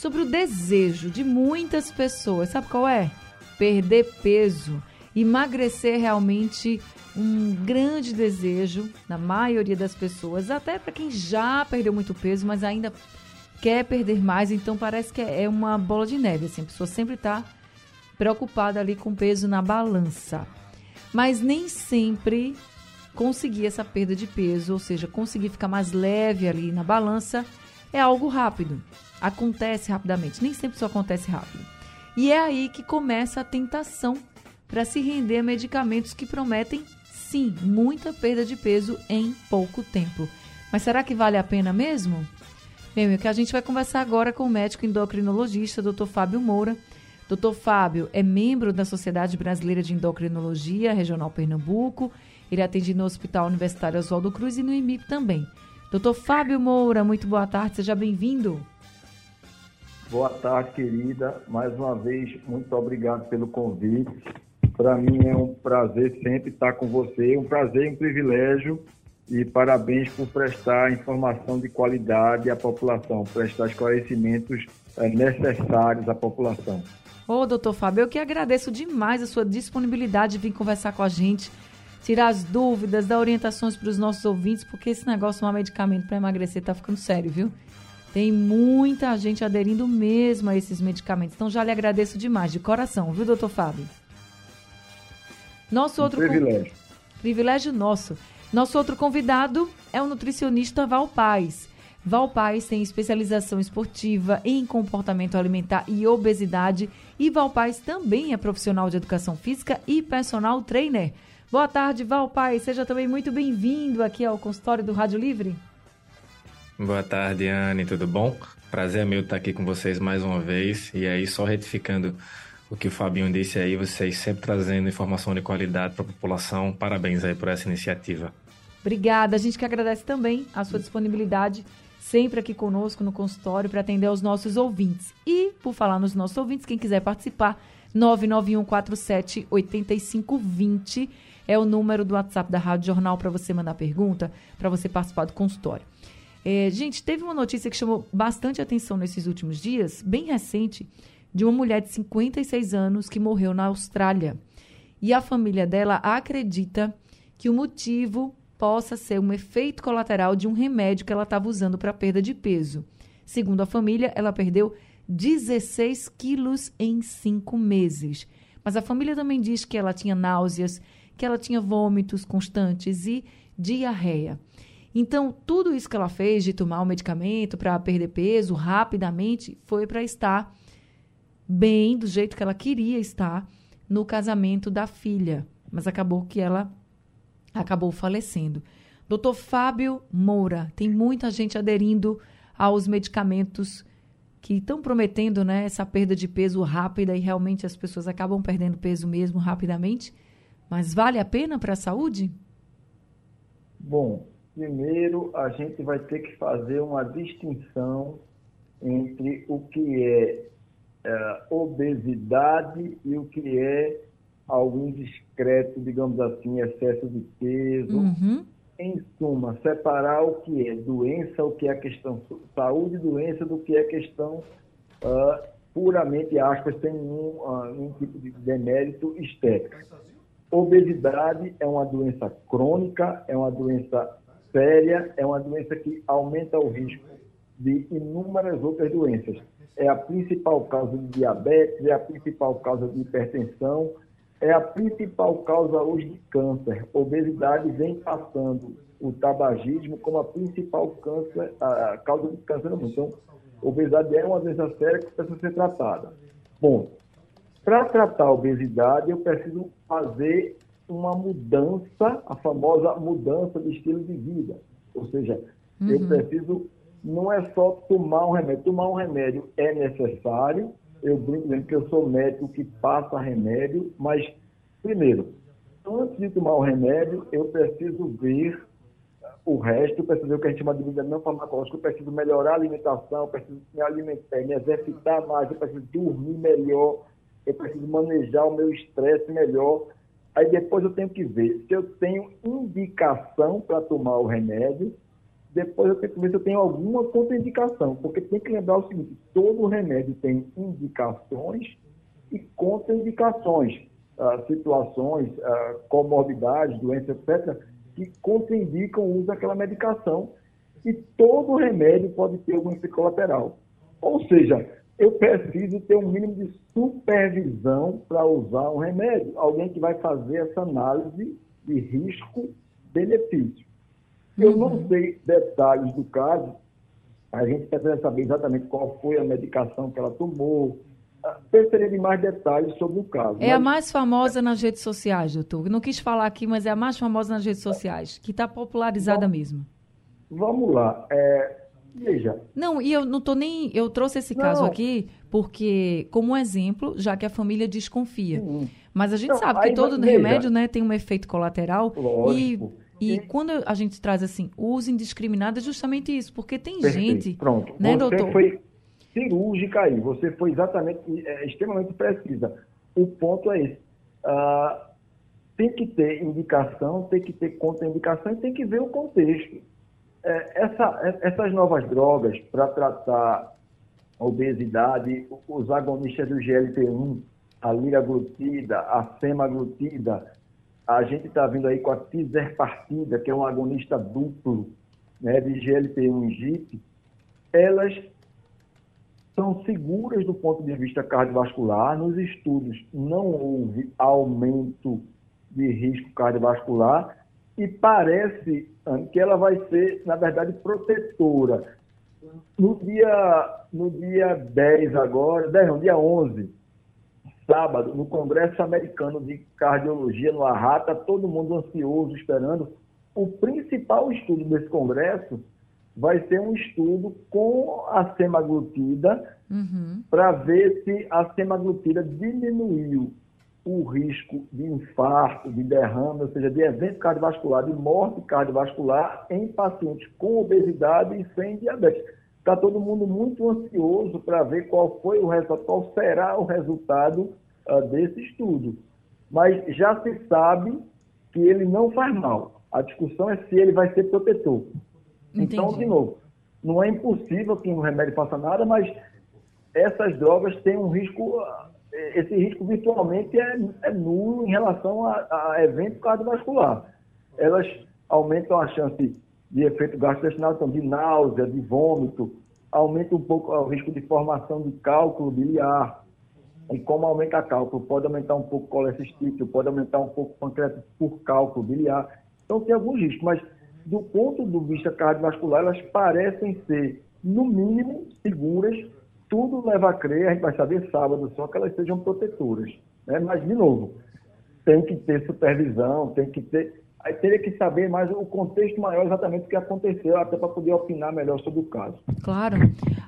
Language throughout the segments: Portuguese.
sobre o desejo de muitas pessoas. Sabe qual é? Perder peso. Emagrecer realmente um grande desejo na maioria das pessoas, até para quem já perdeu muito peso, mas ainda quer perder mais, então parece que é uma bola de neve, assim, a pessoa sempre está preocupada ali com o peso na balança. Mas nem sempre conseguir essa perda de peso, ou seja, conseguir ficar mais leve ali na balança, é algo rápido acontece rapidamente. Nem sempre isso acontece rápido. E é aí que começa a tentação para se render a medicamentos que prometem, sim, muita perda de peso em pouco tempo. Mas será que vale a pena mesmo? Bem, o que a gente vai conversar agora com o médico endocrinologista, Dr. Fábio Moura. Dr. Fábio é membro da Sociedade Brasileira de Endocrinologia Regional Pernambuco. Ele atende no Hospital Universitário Oswaldo Cruz e no IMIP também. Doutor Fábio Moura, muito boa tarde, seja bem-vindo. Boa tarde, querida. Mais uma vez, muito obrigado pelo convite. Para mim é um prazer sempre estar com você, um prazer e um privilégio. E parabéns por prestar informação de qualidade à população, prestar esclarecimentos é, necessários à população. Ô, doutor Fábio, eu que agradeço demais a sua disponibilidade de vir conversar com a gente, tirar as dúvidas, dar orientações para os nossos ouvintes, porque esse negócio de tomar medicamento para emagrecer está ficando sério, viu? Tem muita gente aderindo mesmo a esses medicamentos. Então já lhe agradeço demais, de coração, viu, doutor Fábio? Nosso um outro privilégio. Privilégio nosso. Nosso outro convidado é o nutricionista Val Paz. Val Paz tem especialização esportiva em comportamento alimentar e obesidade. E Val Paz também é profissional de educação física e personal trainer. Boa tarde, Val Paz. Seja também muito bem-vindo aqui ao consultório do Rádio Livre. Boa tarde, Anne, tudo bom? Prazer é meu estar aqui com vocês mais uma vez. E aí, só retificando o que o Fabinho disse aí, vocês sempre trazendo informação de qualidade para a população. Parabéns aí por essa iniciativa. Obrigada. A gente que agradece também a sua disponibilidade sempre aqui conosco no consultório para atender aos nossos ouvintes. E, por falar nos nossos ouvintes, quem quiser participar, 99147 8520 é o número do WhatsApp da Rádio Jornal para você mandar pergunta, para você participar do consultório. É, gente, teve uma notícia que chamou bastante atenção nesses últimos dias, bem recente, de uma mulher de 56 anos que morreu na Austrália. E a família dela acredita que o motivo possa ser um efeito colateral de um remédio que ela estava usando para perda de peso. Segundo a família, ela perdeu 16 quilos em cinco meses. Mas a família também diz que ela tinha náuseas, que ela tinha vômitos constantes e diarreia. Então, tudo isso que ela fez de tomar o medicamento para perder peso rapidamente foi para estar bem, do jeito que ela queria estar, no casamento da filha. Mas acabou que ela acabou falecendo. Doutor Fábio Moura, tem muita gente aderindo aos medicamentos que estão prometendo né, essa perda de peso rápida e realmente as pessoas acabam perdendo peso mesmo rapidamente. Mas vale a pena para a saúde? Bom, Primeiro, a gente vai ter que fazer uma distinção entre o que é, é obesidade e o que é algo indiscreto, digamos assim, excesso de peso. Uhum. Em suma, separar o que é doença, o que é questão saúde e doença do que é questão uh, puramente, aspas, sem nenhum, uh, nenhum tipo de demérito estético. Obesidade é uma doença crônica, é uma doença séria, é uma doença que aumenta o risco de inúmeras outras doenças. É a principal causa de diabetes, é a principal causa de hipertensão, é a principal causa hoje de câncer. Obesidade vem passando o tabagismo como a principal câncer, a causa de câncer no mundo. Então, obesidade é uma doença séria que precisa ser tratada. Bom, para tratar a obesidade, eu preciso fazer uma mudança, a famosa mudança de estilo de vida. Ou seja, uhum. eu preciso, não é só tomar um remédio. Tomar um remédio é necessário, eu brinco dizendo que eu sou médico que passa remédio, mas, primeiro, antes de tomar o remédio, eu preciso ver o resto, eu preciso ver o que a gente chama de vida não farmacológica, eu preciso melhorar a alimentação, eu preciso me alimentar, me exercitar mais, eu preciso dormir melhor, eu preciso manejar o meu estresse melhor. Aí depois eu tenho que ver se eu tenho indicação para tomar o remédio, depois eu tenho que ver se eu tenho alguma contraindicação, porque tem que lembrar o seguinte, todo remédio tem indicações e contraindicações, ah, situações, ah, comorbidades, doenças, etc., que contraindicam o uso daquela medicação. E todo remédio pode ter algum efeito colateral. Ou seja, eu preciso ter um mínimo de supervisão para usar um remédio. Alguém que vai fazer essa análise de risco-benefício. Eu não uhum. sei detalhes do caso, a gente precisa saber exatamente qual foi a medicação que ela tomou, Precisaria de mais detalhes sobre o caso. É mas... a mais famosa nas redes sociais, doutor. Não quis falar aqui, mas é a mais famosa nas redes sociais, que está popularizada mesmo. Vamos lá. É, veja. Não, e eu não tô nem. Eu trouxe esse não. caso aqui porque, como um exemplo, já que a família desconfia. Sim. Mas a gente sabe que todo veja. remédio né, tem um efeito colateral. Lógico. E, e quando a gente traz assim, uso indiscriminado, é justamente isso, porque tem Perfeito. gente. Pronto. Né, Você doutor? Foi cirúrgica aí. Você foi exatamente, é, extremamente precisa. O ponto é esse. Ah, tem que ter indicação, tem que ter contraindicação e tem que ver o contexto. É, essa, essas novas drogas para tratar a obesidade, os agonistas do GLP-1, a liraglutida, a semaglutida, a gente está vindo aí com a tizerpartida, que é um agonista duplo né, de GLP-1 e GIP, elas são seguras do ponto de vista cardiovascular. Nos estudos não houve aumento de risco cardiovascular e parece que ela vai ser, na verdade, protetora. No dia, no dia 10 agora, 10 não, dia 11, sábado, no Congresso Americano de Cardiologia, no ARRATA, todo mundo ansioso, esperando. O principal estudo desse congresso vai ser um estudo com a semaglutida uhum. para ver se a semaglutida diminuiu o risco de infarto, de derrame, ou seja, de evento cardiovascular, de morte cardiovascular em pacientes com obesidade e sem diabetes. Está todo mundo muito ansioso para ver qual foi o resultado, qual será o resultado uh, desse estudo. Mas já se sabe que ele não faz mal. A discussão é se ele vai ser protetor. Entendi. Então, de novo, não é impossível que um remédio faça nada, mas essas drogas têm um risco, esse risco virtualmente é, é nulo em relação a, a, evento cardiovascular. Elas aumentam a chance de efeito gastrointestinal, então de náusea, de vômito, aumenta um pouco o risco de formação de cálculo biliar. E como aumenta cálculo, pode aumentar um pouco o pode aumentar um pouco o pancreatite por cálculo biliar. Então tem alguns riscos, mas do ponto de vista cardiovascular, elas parecem ser, no mínimo, seguras. Tudo leva a crer, a gente vai saber sábado só, que elas sejam protetoras. Né? Mas, de novo, tem que ter supervisão, tem que ter. Aí teria que saber mais o contexto maior exatamente o que aconteceu, até para poder opinar melhor sobre o caso. Claro.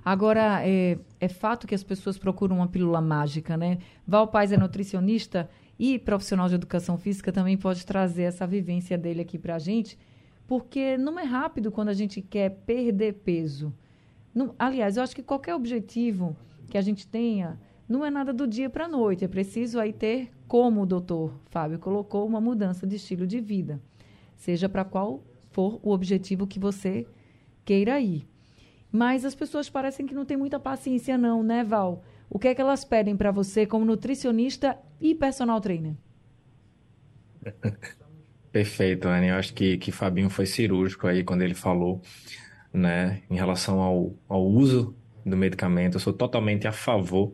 Agora, é, é fato que as pessoas procuram uma pílula mágica, né? Val Paz é nutricionista e profissional de educação física também pode trazer essa vivência dele aqui para a gente porque não é rápido quando a gente quer perder peso. Não, aliás, eu acho que qualquer objetivo que a gente tenha não é nada do dia para a noite. É preciso aí ter, como o doutor Fábio colocou, uma mudança de estilo de vida. Seja para qual for o objetivo que você queira ir. Mas as pessoas parecem que não têm muita paciência, não, né, Val? O que é que elas pedem para você como nutricionista e personal trainer? Perfeito, Anne. Eu acho que, que Fabinho foi cirúrgico aí quando ele falou, né, em relação ao, ao uso do medicamento. Eu sou totalmente a favor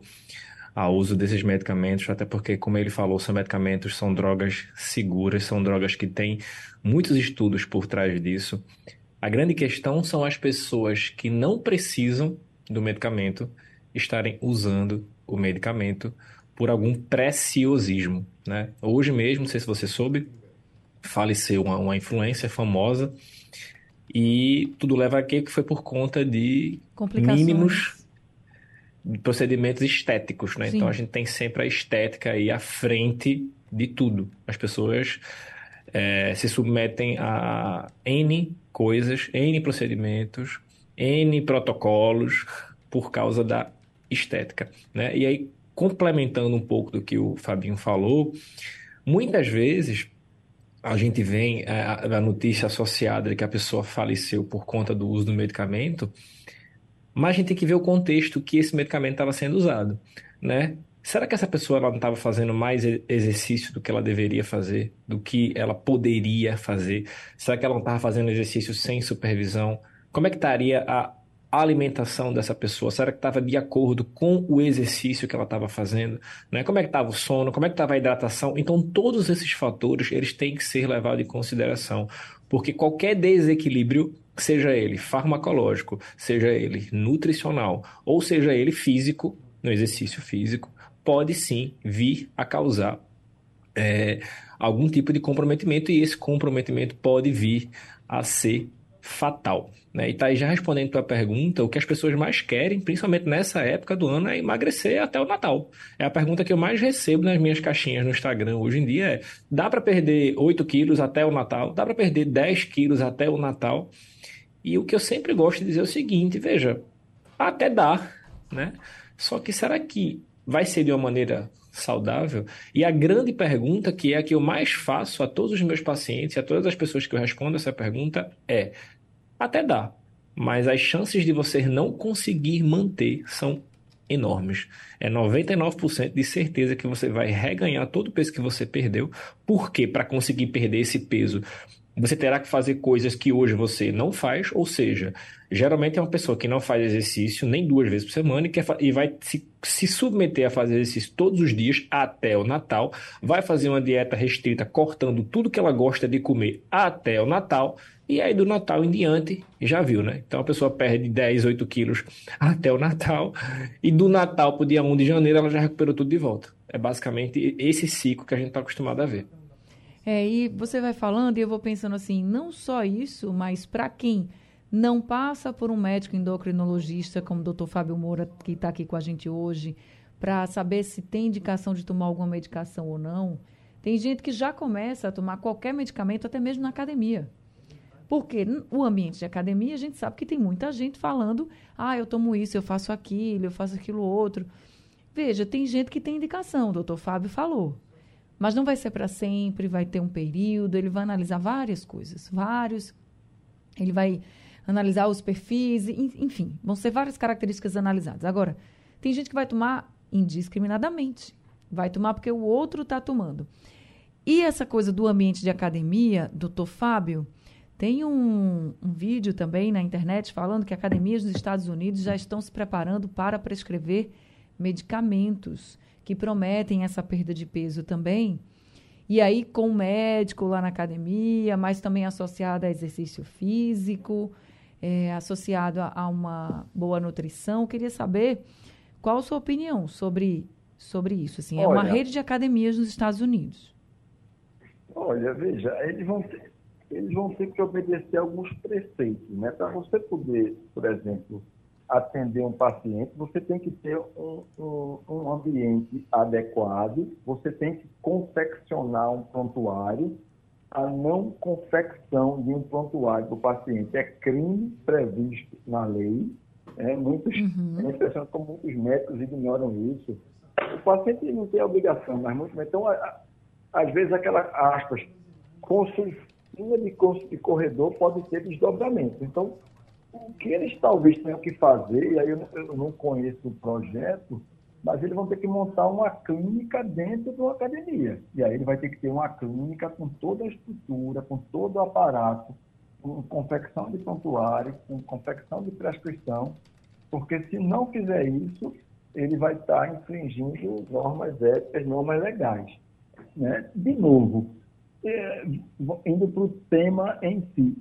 ao uso desses medicamentos, até porque, como ele falou, são medicamentos, são drogas seguras, são drogas que têm muitos estudos por trás disso. A grande questão são as pessoas que não precisam do medicamento estarem usando o medicamento por algum preciosismo, né? Hoje mesmo, não sei se você soube, faleceu uma, uma influência famosa e tudo leva a quê? Que foi por conta de mínimos procedimentos estéticos, né? Sim. Então a gente tem sempre a estética aí à frente de tudo. As pessoas é, se submetem a N coisas, N procedimentos, N protocolos por causa da estética, né? E aí, complementando um pouco do que o Fabinho falou, muitas vezes a gente vem é, a, a notícia associada de que a pessoa faleceu por conta do uso do medicamento, mas a gente tem que ver o contexto que esse medicamento estava sendo usado, né? Será que essa pessoa não estava fazendo mais exercício do que ela deveria fazer, do que ela poderia fazer? Será que ela não estava fazendo exercício sem supervisão? Como é que estaria a alimentação dessa pessoa? Será que estava de acordo com o exercício que ela estava fazendo? Né? Como é que estava o sono? Como é que estava a hidratação? Então, todos esses fatores, eles têm que ser levados em consideração, porque qualquer desequilíbrio, seja ele farmacológico, seja ele nutricional, ou seja ele físico, no exercício físico, pode sim vir a causar é, algum tipo de comprometimento e esse comprometimento pode vir a ser fatal. Né? E tá aí já respondendo tua pergunta, o que as pessoas mais querem, principalmente nessa época do ano, é emagrecer até o Natal. É a pergunta que eu mais recebo nas minhas caixinhas no Instagram hoje em dia é, dá para perder 8 quilos até o Natal? Dá para perder 10 quilos até o Natal? E o que eu sempre gosto de dizer é o seguinte, veja, até dá, né? Só que será que vai ser de uma maneira saudável? E a grande pergunta, que é a que eu mais faço a todos os meus pacientes, a todas as pessoas que eu respondo essa pergunta, é: até dá, mas as chances de você não conseguir manter são enormes. É 99% de certeza que você vai reganhar todo o peso que você perdeu. Porque para conseguir perder esse peso, você terá que fazer coisas que hoje você não faz, ou seja, geralmente é uma pessoa que não faz exercício nem duas vezes por semana e, quer, e vai se, se submeter a fazer exercício todos os dias até o Natal, vai fazer uma dieta restrita cortando tudo que ela gosta de comer até o Natal, e aí do Natal em diante, já viu, né? Então a pessoa perde 10, 8 quilos até o Natal, e do Natal para o dia 1 de janeiro ela já recuperou tudo de volta. É basicamente esse ciclo que a gente está acostumado a ver. É, e você vai falando e eu vou pensando assim, não só isso, mas para quem não passa por um médico endocrinologista como o doutor Fábio Moura, que está aqui com a gente hoje, para saber se tem indicação de tomar alguma medicação ou não, tem gente que já começa a tomar qualquer medicamento, até mesmo na academia. Porque o ambiente de academia, a gente sabe que tem muita gente falando, ah, eu tomo isso, eu faço aquilo, eu faço aquilo outro. Veja, tem gente que tem indicação, o doutor Fábio falou. Mas não vai ser para sempre, vai ter um período, ele vai analisar várias coisas, vários. Ele vai analisar os perfis, enfim, vão ser várias características analisadas. Agora, tem gente que vai tomar indiscriminadamente. Vai tomar porque o outro está tomando. E essa coisa do ambiente de academia, doutor Fábio, tem um, um, vídeo também na internet falando que academias dos Estados Unidos já estão se preparando para prescrever medicamentos que prometem essa perda de peso também. E aí, com o médico lá na academia, mas também associado a exercício físico, é, associado a, a, uma boa nutrição. Queria saber qual a sua opinião sobre, sobre isso. Assim, é uma rede de academias nos Estados Unidos. Olha, veja, eles vão ter, eles vão ter que obedecer alguns preceitos, né? Para você poder, por exemplo, atender um paciente, você tem que ter um, um, um, ambiente adequado, você tem que confeccionar um prontuário. A não confecção de um prontuário para o paciente é crime previsto na lei. É, muitos, uhum. é impressionante como muitos médicos ignoram isso. O paciente não tem obrigação, mas muito Então, a, a, às vezes, aquela, aspas, consultinha de, de corredor pode ter desdobramento. Então, o que eles talvez tenham que fazer, e aí eu, eu não conheço o projeto, mas eles vão ter que montar uma clínica dentro de uma academia. E aí ele vai ter que ter uma clínica com toda a estrutura, com todo o aparato, com confecção de prontuário, com confecção de prescrição, porque se não fizer isso, ele vai estar infringindo normas éticas, normas legais. Né? De novo, é, indo para o tema em si,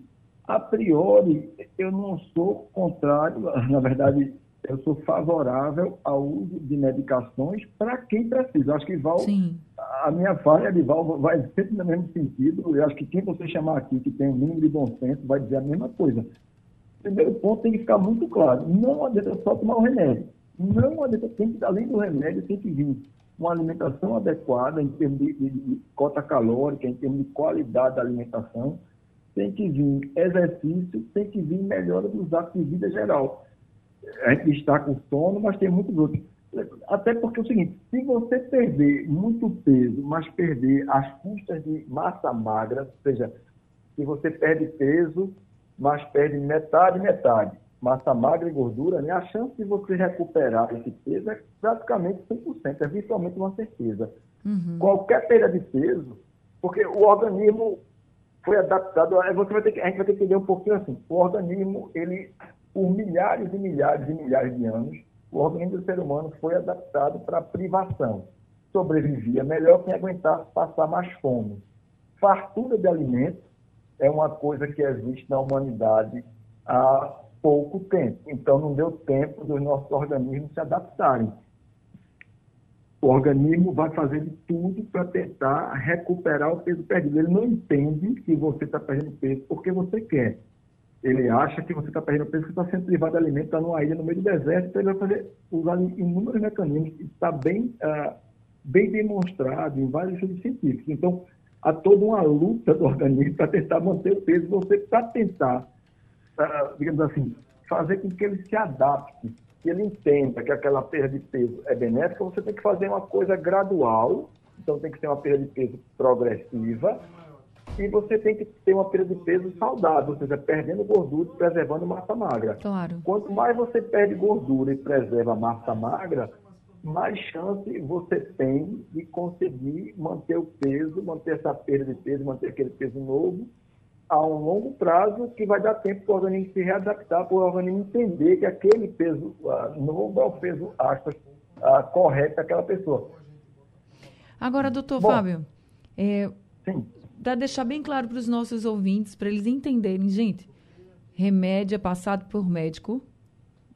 a priori, eu não sou contrário, na verdade, eu sou favorável ao uso de medicações para quem precisa. Acho que Val, Sim. a minha falha de Val vai sempre no mesmo sentido. Eu acho que quem você chamar aqui que tem um mínimo de bom senso vai dizer a mesma coisa. Primeiro ponto tem que ficar muito claro: não adianta só tomar o remédio. Não, tem que, além do remédio, tem que vir uma alimentação adequada em termos de, de, de cota calórica, em termos de qualidade da alimentação, tem que vir exercício, tem que vir melhora dos hábitos de vida geral. A gente está com sono, mas tem muitos outros. Até porque é o seguinte, se você perder muito peso, mas perder as custas de massa magra, ou seja, se você perde peso, mas perde metade, metade, massa magra e gordura, né, a chance de você recuperar esse peso é praticamente 100%, é virtualmente uma certeza. Uhum. Qualquer perda de peso, porque o organismo foi adaptado, você vai ter que, a gente vai ter que entender um pouquinho assim, o organismo, ele, por milhares e milhares e milhares de anos, o organismo do ser humano foi adaptado para privação. Sobrevivia melhor quem aguentasse passar mais fome. Fartura de alimento é uma coisa que existe na humanidade há pouco tempo. Então, não deu tempo dos nossos organismos se adaptarem. O organismo vai fazer de tudo para tentar recuperar o peso perdido. Ele não entende que você está perdendo peso porque você quer. Ele acha que você está perdendo peso porque está sendo privado de alimento, está numa ilha no meio do deserto, então ele vai fazer, usar inúmeros mecanismos. Está bem, uh, bem demonstrado em vários estudos científicos. Então, há toda uma luta do organismo para tentar manter o peso. Você, para tentar, uh, digamos assim, fazer com que ele se adapte, que ele entenda que aquela perda de peso é benéfica, você tem que fazer uma coisa gradual. Então, tem que ser uma perda de peso progressiva e você tem que ter uma perda de peso saudável, ou seja, perdendo gordura e preservando massa magra. Claro. Quanto mais você perde gordura e preserva massa magra, mais chance você tem de conseguir manter o peso, manter essa perda de peso, manter aquele peso novo a um longo prazo que vai dar tempo para o organismo se readaptar, para o organismo entender que aquele peso uh, novo é o peso aspas, uh, correto daquela pessoa. Agora, doutor Bom, Fábio, é, para deixar bem claro para os nossos ouvintes, para eles entenderem, gente, remédio é passado por médico.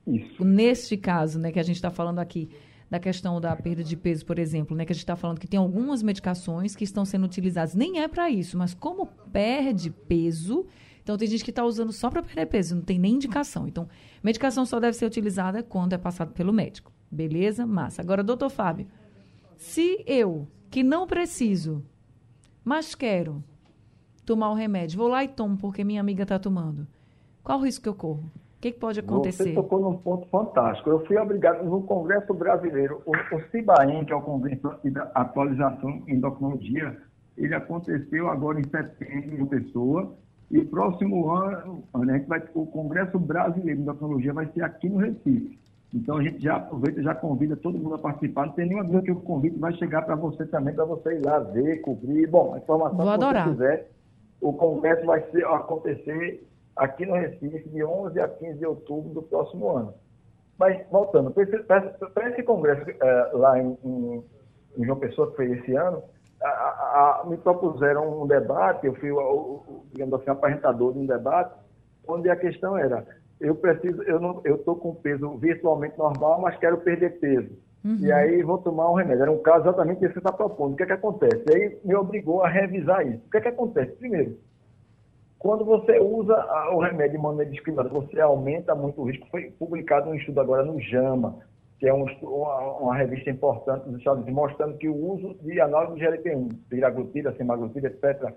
Isso. Neste caso, né, que a gente está falando aqui, da questão da perda de peso, por exemplo, né, que a gente está falando que tem algumas medicações que estão sendo utilizadas, nem é para isso, mas como perde peso, então tem gente que está usando só para perder peso, não tem nem indicação. Então, medicação só deve ser utilizada quando é passado pelo médico. Beleza? Massa. Agora, doutor Fábio, se eu, que não preciso, mas quero tomar o remédio, vou lá e tomo porque minha amiga está tomando, qual o risco que eu corro? Que, que pode acontecer? Você tocou num ponto fantástico. Eu fui obrigado, no Congresso Brasileiro, o, o CIBAEM, que é o Congresso de Atualização em Endocrinologia, ele aconteceu agora em setembro em Pessoa, e próximo ano, a gente vai, o Congresso Brasileiro de Endocrinologia vai ser aqui no Recife. Então a gente já aproveita, já convida todo mundo a participar. Não tem nenhuma dúvida que o convite vai chegar para você também, para você ir lá ver, cobrir. Bom, a informação Vou que adorar. você quiser. O congresso vai ser, acontecer aqui no Recife, de 11 a 15 de outubro do próximo ano. Mas, voltando, para esse, esse, congresso é, lá em, em, em, João Pessoa, que foi esse ano, a, a, me propuseram um debate, eu fui, o, o, digamos assim, apresentador de um debate, onde a questão era, eu preciso, eu estou com peso virtualmente normal, mas quero perder peso. Uhum. E aí vou tomar um remédio. Era um caso exatamente esse que você está propondo. O que é que acontece? E aí me obrigou a revisar isso. O que é que acontece? Primeiro, quando você usa o remédio de maneira discriminada, você aumenta muito o risco. Foi publicado um estudo agora no JAMA, que é um, uma, revista importante dos Estados Unidos, mostrando que o uso de análogos de GLP-1, semaglutida, semaglutida, etc.,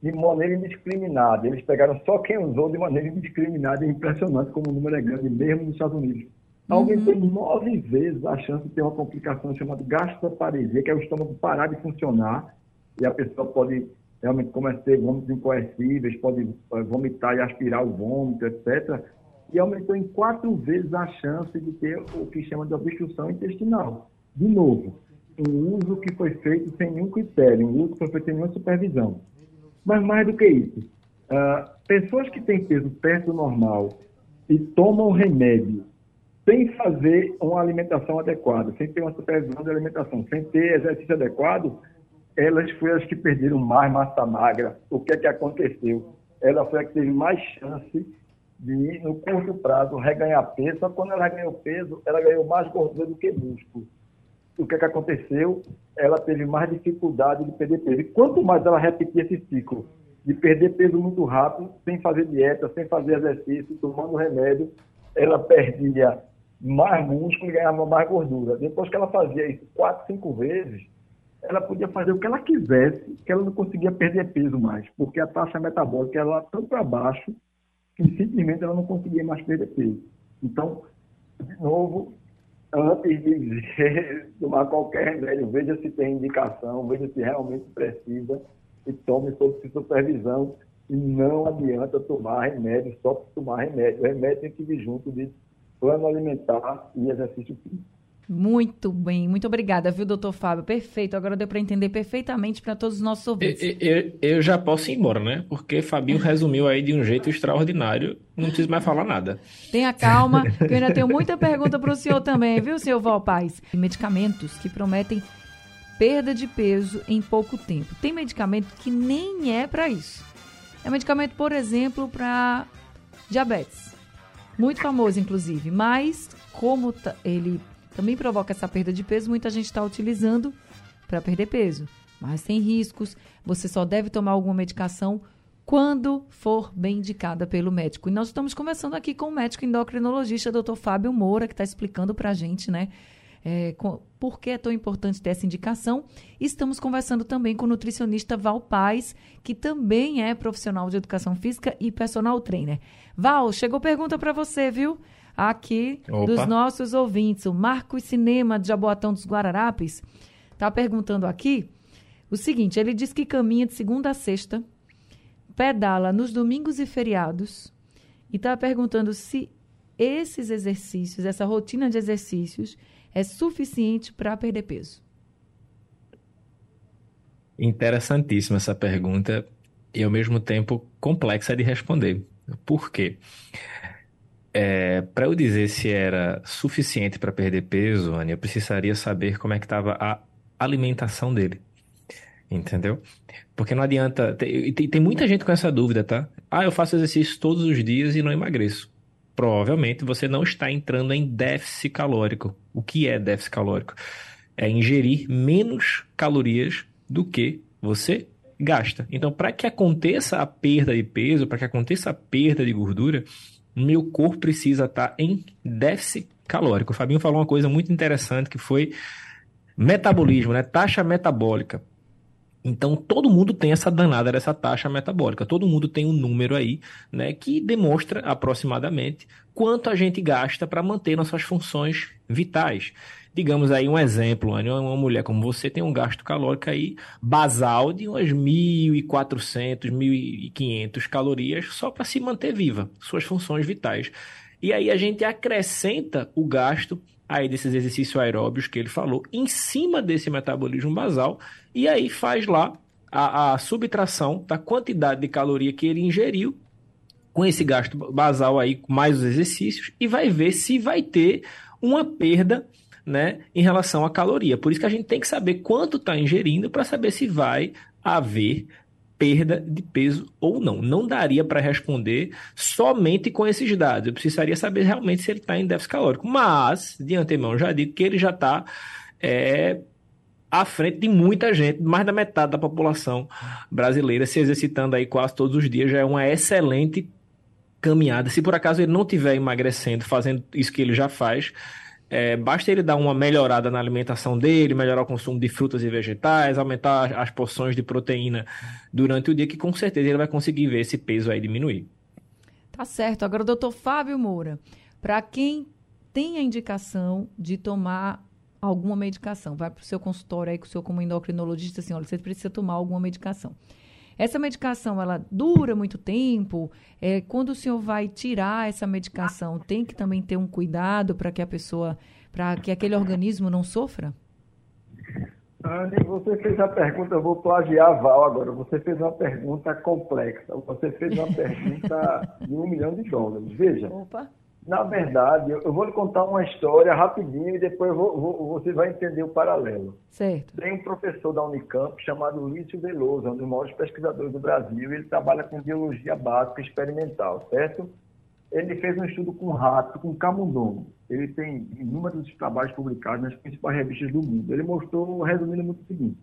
de maneira indiscriminada. Eles pegaram só quem usou de maneira indiscriminada. É impressionante como o número é grande, mesmo nos Estados Unidos. Uhum. Aumentou nove vezes a chance de ter uma complicação chamada gastroparesia, que é o estômago parar de funcionar e a pessoa pode realmente começa a ter vômitos incoercíveis, pode eh, vomitar e aspirar o vômito, etc. E aumentou em quatro vezes a chance de ter o que chama de obstrução intestinal. De novo, um uso que foi feito sem nenhum critério, um uso que foi feito sem nenhuma supervisão. Mas mais do que isso, uh, pessoas que têm peso perto do normal e tomam remédio sem fazer uma alimentação adequada, sem ter uma supervisão de alimentação, sem ter exercício adequado, elas foram as que perderam mais massa magra. O que é que aconteceu? Ela foi a que teve mais chance de, no curto prazo, reganhar peso. Só que quando ela ganhou peso, ela ganhou mais gordura do que músculo. O que é que aconteceu? Ela teve mais dificuldade de perder peso. E quanto mais ela repetia esse ciclo de perder peso muito rápido, sem fazer dieta, sem fazer exercício, tomando remédio, ela perdia mais músculo e ganhava mais gordura. Depois que ela fazia isso quatro, cinco vezes, ela podia fazer o que ela quisesse, que ela não conseguia perder peso mais, porque a taxa metabólica era tão para baixo que simplesmente ela não conseguia mais perder peso. Então, de novo, antes de tomar qualquer remédio, veja se tem indicação, veja se realmente precisa e tome sob supervisão. E não adianta tomar remédio só tomar remédio. O remédio tem que vir junto de plano alimentar e exercício físico. Muito bem, muito obrigada, viu, doutor Fábio? Perfeito, agora deu para entender perfeitamente para todos os nossos ouvintes. Eu, eu, eu, já posso ir embora, né? Porque Fabinho resumiu aí de um jeito extraordinário, não preciso mais falar nada. Tenha calma, que eu ainda tenho muita pergunta para o senhor também, viu, senhor Valpaz? Medicamentos que prometem perda de peso em pouco tempo. Tem medicamento que nem é para isso. É medicamento, por exemplo, para diabetes. Muito famoso, inclusive, mas como ele também provoca essa perda de peso, muita gente está utilizando para perder peso. Mas tem riscos, você só deve tomar alguma medicação quando for bem indicada pelo médico. E nós estamos conversando aqui com o médico endocrinologista, Dr. Fábio Moura, que está explicando para a gente, né, é, com, por que é tão importante ter essa indicação. Estamos conversando também com o nutricionista Val Paz, que também é profissional de educação física e personal trainer. Val, chegou pergunta para você, viu? Aqui Opa. dos nossos ouvintes. O Marcos Cinema de Jaboatão dos Guararapes está perguntando aqui o seguinte: ele diz que caminha de segunda a sexta, pedala nos domingos e feriados e está perguntando se esses exercícios, essa rotina de exercícios, é suficiente para perder peso. Interessantíssima essa pergunta e, ao mesmo tempo, complexa de responder. Por quê? É, para eu dizer se era suficiente para perder peso, Anny, eu precisaria saber como é que estava a alimentação dele. Entendeu? Porque não adianta. Tem, tem, tem, muita gente com essa dúvida, tá? Ah, eu faço exercício todos os dias e não emagreço. Provavelmente você não está entrando em déficit calórico. O que é déficit calórico? É ingerir menos calorias do que você gasta. Então, para que aconteça a perda de peso, para que aconteça a perda de gordura, meu corpo precisa estar tá em déficit calórico. O Fabinho falou uma coisa muito interessante que foi metabolismo, né? Taxa metabólica. Então todo mundo tem essa danada dessa taxa metabólica. Todo mundo tem um número aí, né, que demonstra aproximadamente quanto a gente gasta para manter nossas funções vitais digamos aí um exemplo, uma mulher como você tem um gasto calórico aí basal de umas 1.400, 1.500 calorias só para se manter viva, suas funções vitais. E aí a gente acrescenta o gasto aí desses exercícios aeróbios que ele falou em cima desse metabolismo basal e aí faz lá a, a subtração da quantidade de caloria que ele ingeriu com esse gasto basal aí, mais os exercícios, e vai ver se vai ter uma perda né, em relação à caloria. Por isso que a gente tem que saber quanto está ingerindo para saber se vai haver perda de peso ou não. Não daria para responder somente com esses dados. Eu precisaria saber realmente se ele está em déficit calórico. Mas, de antemão, já digo que ele já está é, à frente de muita gente, mais da metade da população brasileira se exercitando aí quase todos os dias. Já é uma excelente caminhada. Se por acaso ele não estiver emagrecendo, fazendo isso que ele já faz, é, basta ele dar uma melhorada na alimentação dele, melhorar o consumo de frutas e vegetais, aumentar as porções de proteína durante o dia, que com certeza ele vai conseguir ver esse peso aí diminuir. Tá certo. Agora, doutor Fábio Moura, para quem tem a indicação de tomar alguma medicação, vai para o seu consultório aí com o seu como endocrinologista, assim, olha, você precisa tomar alguma medicação. Essa medicação, ela dura muito tempo? É, quando o senhor vai tirar essa medicação, tem que também ter um cuidado para que a pessoa, para que aquele organismo não sofra? Anny, você fez a pergunta, eu vou plagiar a Val agora. Você fez uma pergunta complexa. Você fez uma pergunta de um milhão de dólares. Veja. Opa. Na verdade, eu vou lhe contar uma história rapidinho e depois vou, vou, você vai entender o paralelo. Certo. Tem um professor da Unicamp chamado Lício Veloso, um dos maiores pesquisadores do Brasil, ele trabalha com biologia básica experimental, certo? Ele fez um estudo com rato, com camundongo. Ele tem inúmeros trabalhos publicados nas principais revistas do mundo. Ele mostrou, resumindo muito o seguinte,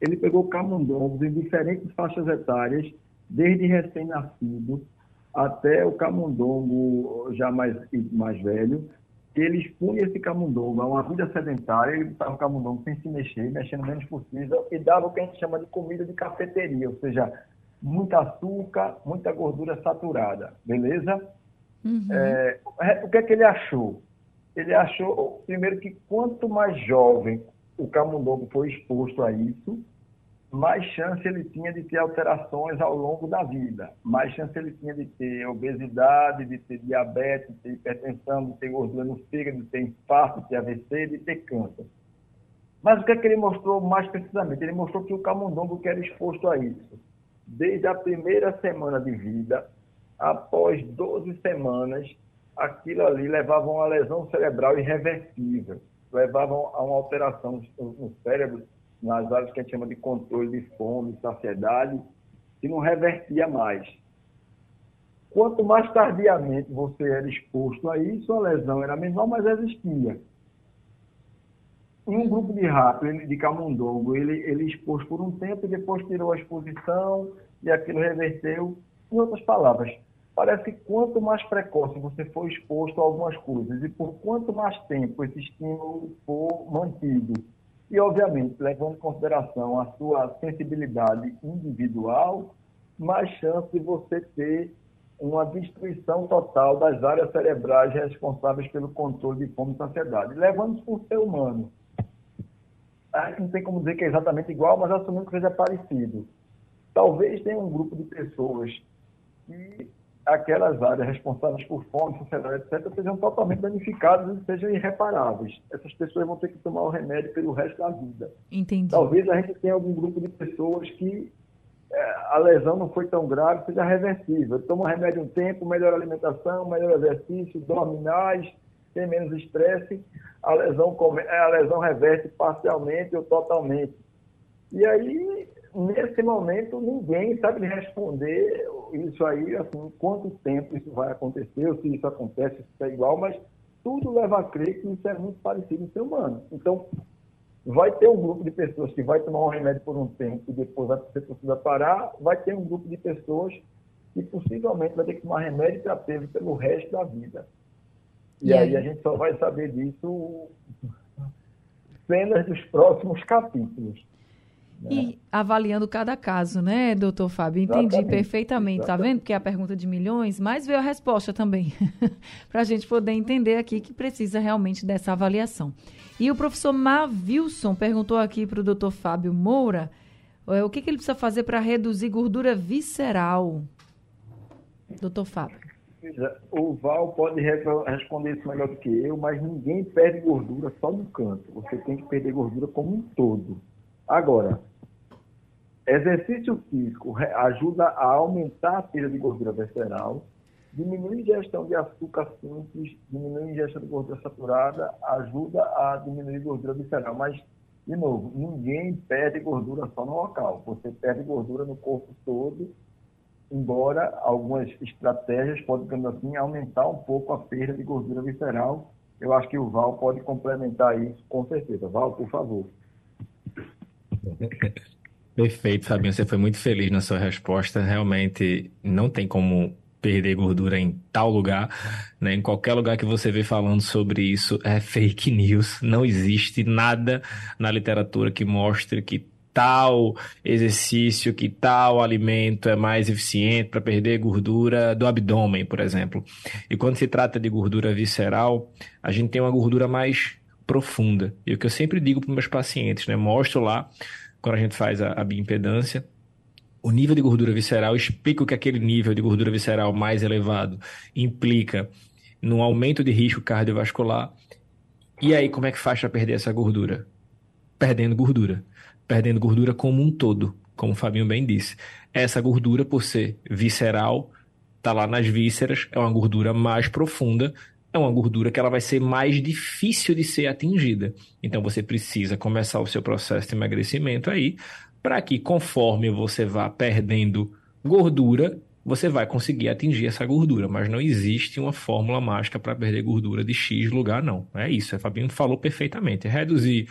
ele pegou camundongos em diferentes faixas etárias, desde recém-nascido até o camundongo já mais, mais velho, ele expunha esse camundongo a uma vida sedentária, ele botava o camundongo sem se mexer, mexendo menos possível, e dava o que a gente chama de comida de cafeteria, ou seja, muito açúcar, muita gordura saturada, beleza? Uhum. É, o que é que ele achou? Ele achou, primeiro, que quanto mais jovem o camundongo foi exposto a isso, mais chance ele tinha de ter alterações ao longo da vida, mais chance ele tinha de ter obesidade, de ter diabetes, de ter hipertensão, de ter gordura no fígado, de ter infarto, de ter AVC, de ter câncer. Mas o que é que ele mostrou mais precisamente? Ele mostrou que o camundongo que era exposto a isso, desde a primeira semana de vida, após 12 semanas, aquilo ali levava a uma lesão cerebral irreversível, levava a uma alteração no cérebro nas áreas que a gente chama de controle de fome, saciedade, que não revertia mais. Quanto mais tardiamente você era exposto a isso, a lesão era menor, mas existia. Um grupo de rato, de camundongo, ele, ele expôs por um tempo e depois tirou a exposição e aquilo reverteu. Em outras palavras, parece que quanto mais precoce você for exposto a algumas coisas e por quanto mais tempo esse estímulo for mantido e, obviamente, levando em consideração a sua sensibilidade individual, mais chance de você ter uma destruição total das áreas cerebrais responsáveis pelo controle de fome e saciedade. Levando o ser humano. Não tem como dizer que é exatamente igual, mas assumindo que seja parecido. Talvez tenha um grupo de pessoas que aquelas áreas responsáveis por fome, sociedade, etc., sejam totalmente danificadas e sejam irreparáveis. Essas pessoas vão ter que tomar o remédio pelo resto da vida. Entendi. Talvez a gente tenha algum grupo de pessoas que é, a lesão não foi tão grave, seja reversível. Toma o remédio um tempo, melhor alimentação, melhor exercício, dorme mais, tem menos estresse, a lesão, a lesão reverte parcialmente ou totalmente. E aí nesse momento, ninguém sabe responder isso aí, assim, quanto tempo isso vai acontecer, ou se isso acontece, se isso é igual, mas tudo leva a crer que isso é muito parecido no ser humano. Então, vai ter um grupo de pessoas que vai tomar um remédio por um tempo e depois vai ser possível parar, vai ter um grupo de pessoas que possivelmente vai ter que tomar remédio para peso pelo resto da vida. E, e aí? aí a gente só vai saber disso cenas dos próximos capítulos. E avaliando cada caso, né, doutor Fábio? Entendi Exatamente. perfeitamente, Exatamente. tá vendo? Porque é a pergunta de milhões, mas veio a resposta também, para a gente poder entender aqui que precisa realmente dessa avaliação. E o professor Mavilson perguntou aqui para o doutor Fábio Moura é, o que, que ele precisa fazer para reduzir gordura visceral. Doutor Fábio. O Val pode responder isso melhor do que eu, mas ninguém perde gordura só no canto. Você tem que perder gordura como um todo. Agora, exercício físico ajuda a aumentar a perda de gordura visceral, diminui a ingestão de açúcar simples, diminui a ingestão de gordura saturada, ajuda a diminuir a gordura visceral. Mas, de novo, ninguém perde gordura só no local. Você perde gordura no corpo todo, embora algumas estratégias podem, assim, aumentar um pouco a perda de gordura visceral. Eu acho que o Val pode complementar isso com certeza. Val, por favor. Perfeito, Fabinho. Você foi muito feliz na sua resposta. Realmente não tem como perder gordura em tal lugar, né? Em qualquer lugar que você vê falando sobre isso é fake news. Não existe nada na literatura que mostre que tal exercício, que tal alimento é mais eficiente para perder gordura do abdômen, por exemplo. E quando se trata de gordura visceral, a gente tem uma gordura mais profunda. E o que eu sempre digo para meus pacientes, né? Mostro lá, quando a gente faz a, a bioimpedância, o nível de gordura visceral, explico que aquele nível de gordura visceral mais elevado implica no aumento de risco cardiovascular. E aí, como é que faz para perder essa gordura? Perdendo gordura. Perdendo gordura como um todo, como o Fabinho bem disse. Essa gordura, por ser visceral, está lá nas vísceras, é uma gordura mais profunda, é uma gordura que ela vai ser mais difícil de ser atingida. Então você precisa começar o seu processo de emagrecimento aí, para que conforme você vá perdendo gordura, você vai conseguir atingir essa gordura, mas não existe uma fórmula mágica para perder gordura de X lugar, não. É isso, a Fabinho falou perfeitamente. Reduzir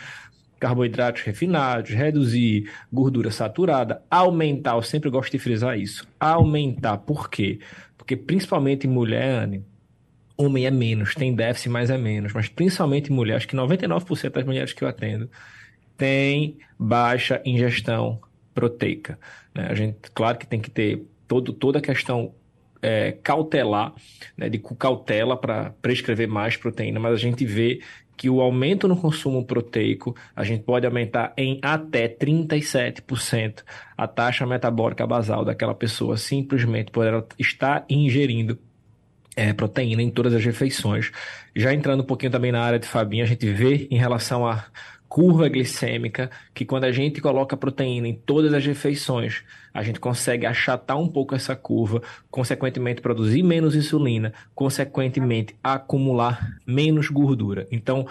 carboidratos refinados, reduzir gordura saturada, aumentar, eu sempre gosto de frisar isso, aumentar, por quê? Porque principalmente em mulher, Anne, homem é menos, tem déficit, mas é menos. Mas principalmente mulher, acho que 99% das mulheres que eu atendo tem baixa ingestão proteica. Né? A gente, claro que tem que ter todo, toda a questão é, cautelar, né, de cautela para prescrever mais proteína, mas a gente vê que o aumento no consumo proteico, a gente pode aumentar em até 37% a taxa metabólica basal daquela pessoa, simplesmente por ela estar ingerindo é, proteína em todas as refeições. Já entrando um pouquinho também na área de Fabinho, a gente vê em relação a curva glicêmica, que quando a gente coloca proteína em todas as refeições, a gente consegue achatar um pouco essa curva, consequentemente produzir menos insulina, consequentemente acumular menos gordura. Então,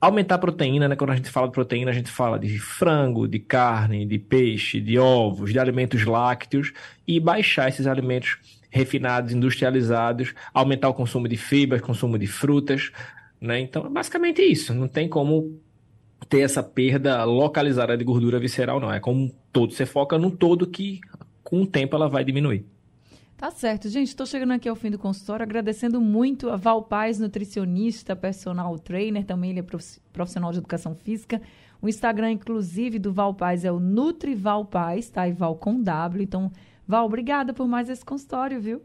aumentar a proteína, né? Quando a gente fala de proteína, a gente fala de frango, de carne, de peixe, de ovos, de alimentos lácteos e baixar esses alimentos refinados, industrializados, aumentar o consumo de fibras, consumo de frutas, né? Então, é basicamente isso. Não tem como ter essa perda localizada de gordura visceral, não. É como um todo. Você foca num todo que, com o tempo, ela vai diminuir. Tá certo, gente. Estou chegando aqui ao fim do consultório, agradecendo muito a Val Paz, nutricionista, personal trainer, também ele é profissional de educação física. O Instagram, inclusive, do Val Paz é o Nutrival Paz, tá? E Val com W. Então, Val, obrigada por mais esse consultório, viu?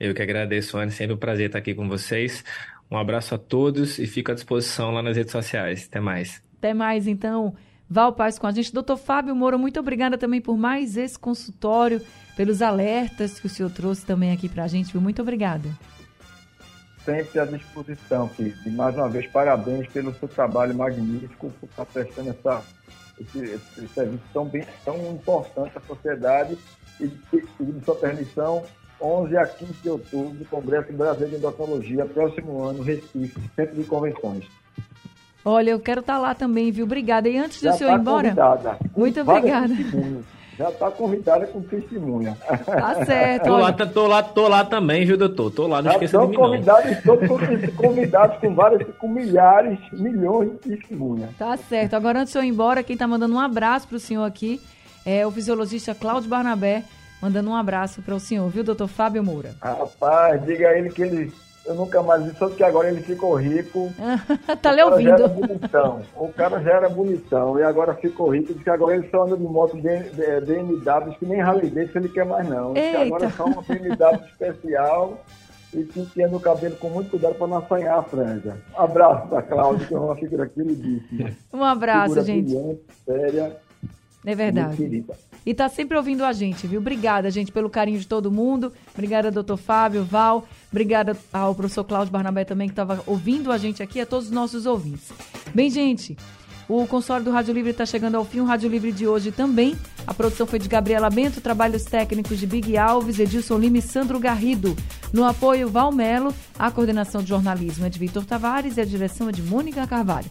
Eu que agradeço, Anne. Sempre um prazer estar aqui com vocês. Um abraço a todos e fico à disposição lá nas redes sociais. Até mais. Até mais, então. Val Paz com a gente. Doutor Fábio Moura, muito obrigada também por mais esse consultório, pelos alertas que o senhor trouxe também aqui para a gente, viu? Muito obrigada. Sempre à disposição, Cris. E mais uma vez, parabéns pelo seu trabalho magnífico, por estar prestando essa, esse, esse serviço tão, bem, tão importante à sociedade. E, pedindo sua permissão, 11 a 15 de outubro, Congresso Brasileiro de Endocrinologia, próximo ano, Recife, Centro de Convenções. Olha, eu quero estar lá também, viu? Obrigada. E antes de o senhor tá ir embora. Convidada. Muito obrigada. Já está convidada com testemunha. Tá certo. tô, lá, tô, lá, tô lá também, viu, doutor? Tô lá, não Já esqueça de mim, convidados, não. Todos convidados com vários, com milhares, milhões de testemunhas. Tá certo. Agora, antes de eu ir embora, quem está mandando um abraço para o senhor aqui é o fisiologista Cláudio Barnabé, mandando um abraço para o senhor, viu, doutor Fábio Moura? Rapaz, diga a ele que ele. Eu nunca mais vi, só que agora ele ficou rico. tá lhe ouvindo. Já era bonitão. O cara já era bonitão e agora ficou rico. Diz que agora ele só anda de moto BMW, que nem Harley Davidson ele quer mais não. Diz que agora é só uma BMW especial e penteando o cabelo com muito cuidado para não assanhar a franja. Um abraço da Cláudia, que é uma figura queridíssima. Um abraço, figura gente. Brilhante, séria. É verdade. E tá sempre ouvindo a gente, viu? Obrigada, gente, pelo carinho de todo mundo. Obrigada, doutor Fábio, Val. Obrigada ao professor Cláudio Barnabé também, que estava ouvindo a gente aqui, a todos os nossos ouvintes. Bem, gente, o consórcio do Rádio Livre está chegando ao fim, o Rádio Livre de hoje também. A produção foi de Gabriela Bento, trabalhos técnicos de Big Alves, Edilson Lima e Sandro Garrido. No apoio, Val Melo, a coordenação de jornalismo é de Vitor Tavares e a direção é de Mônica Carvalho.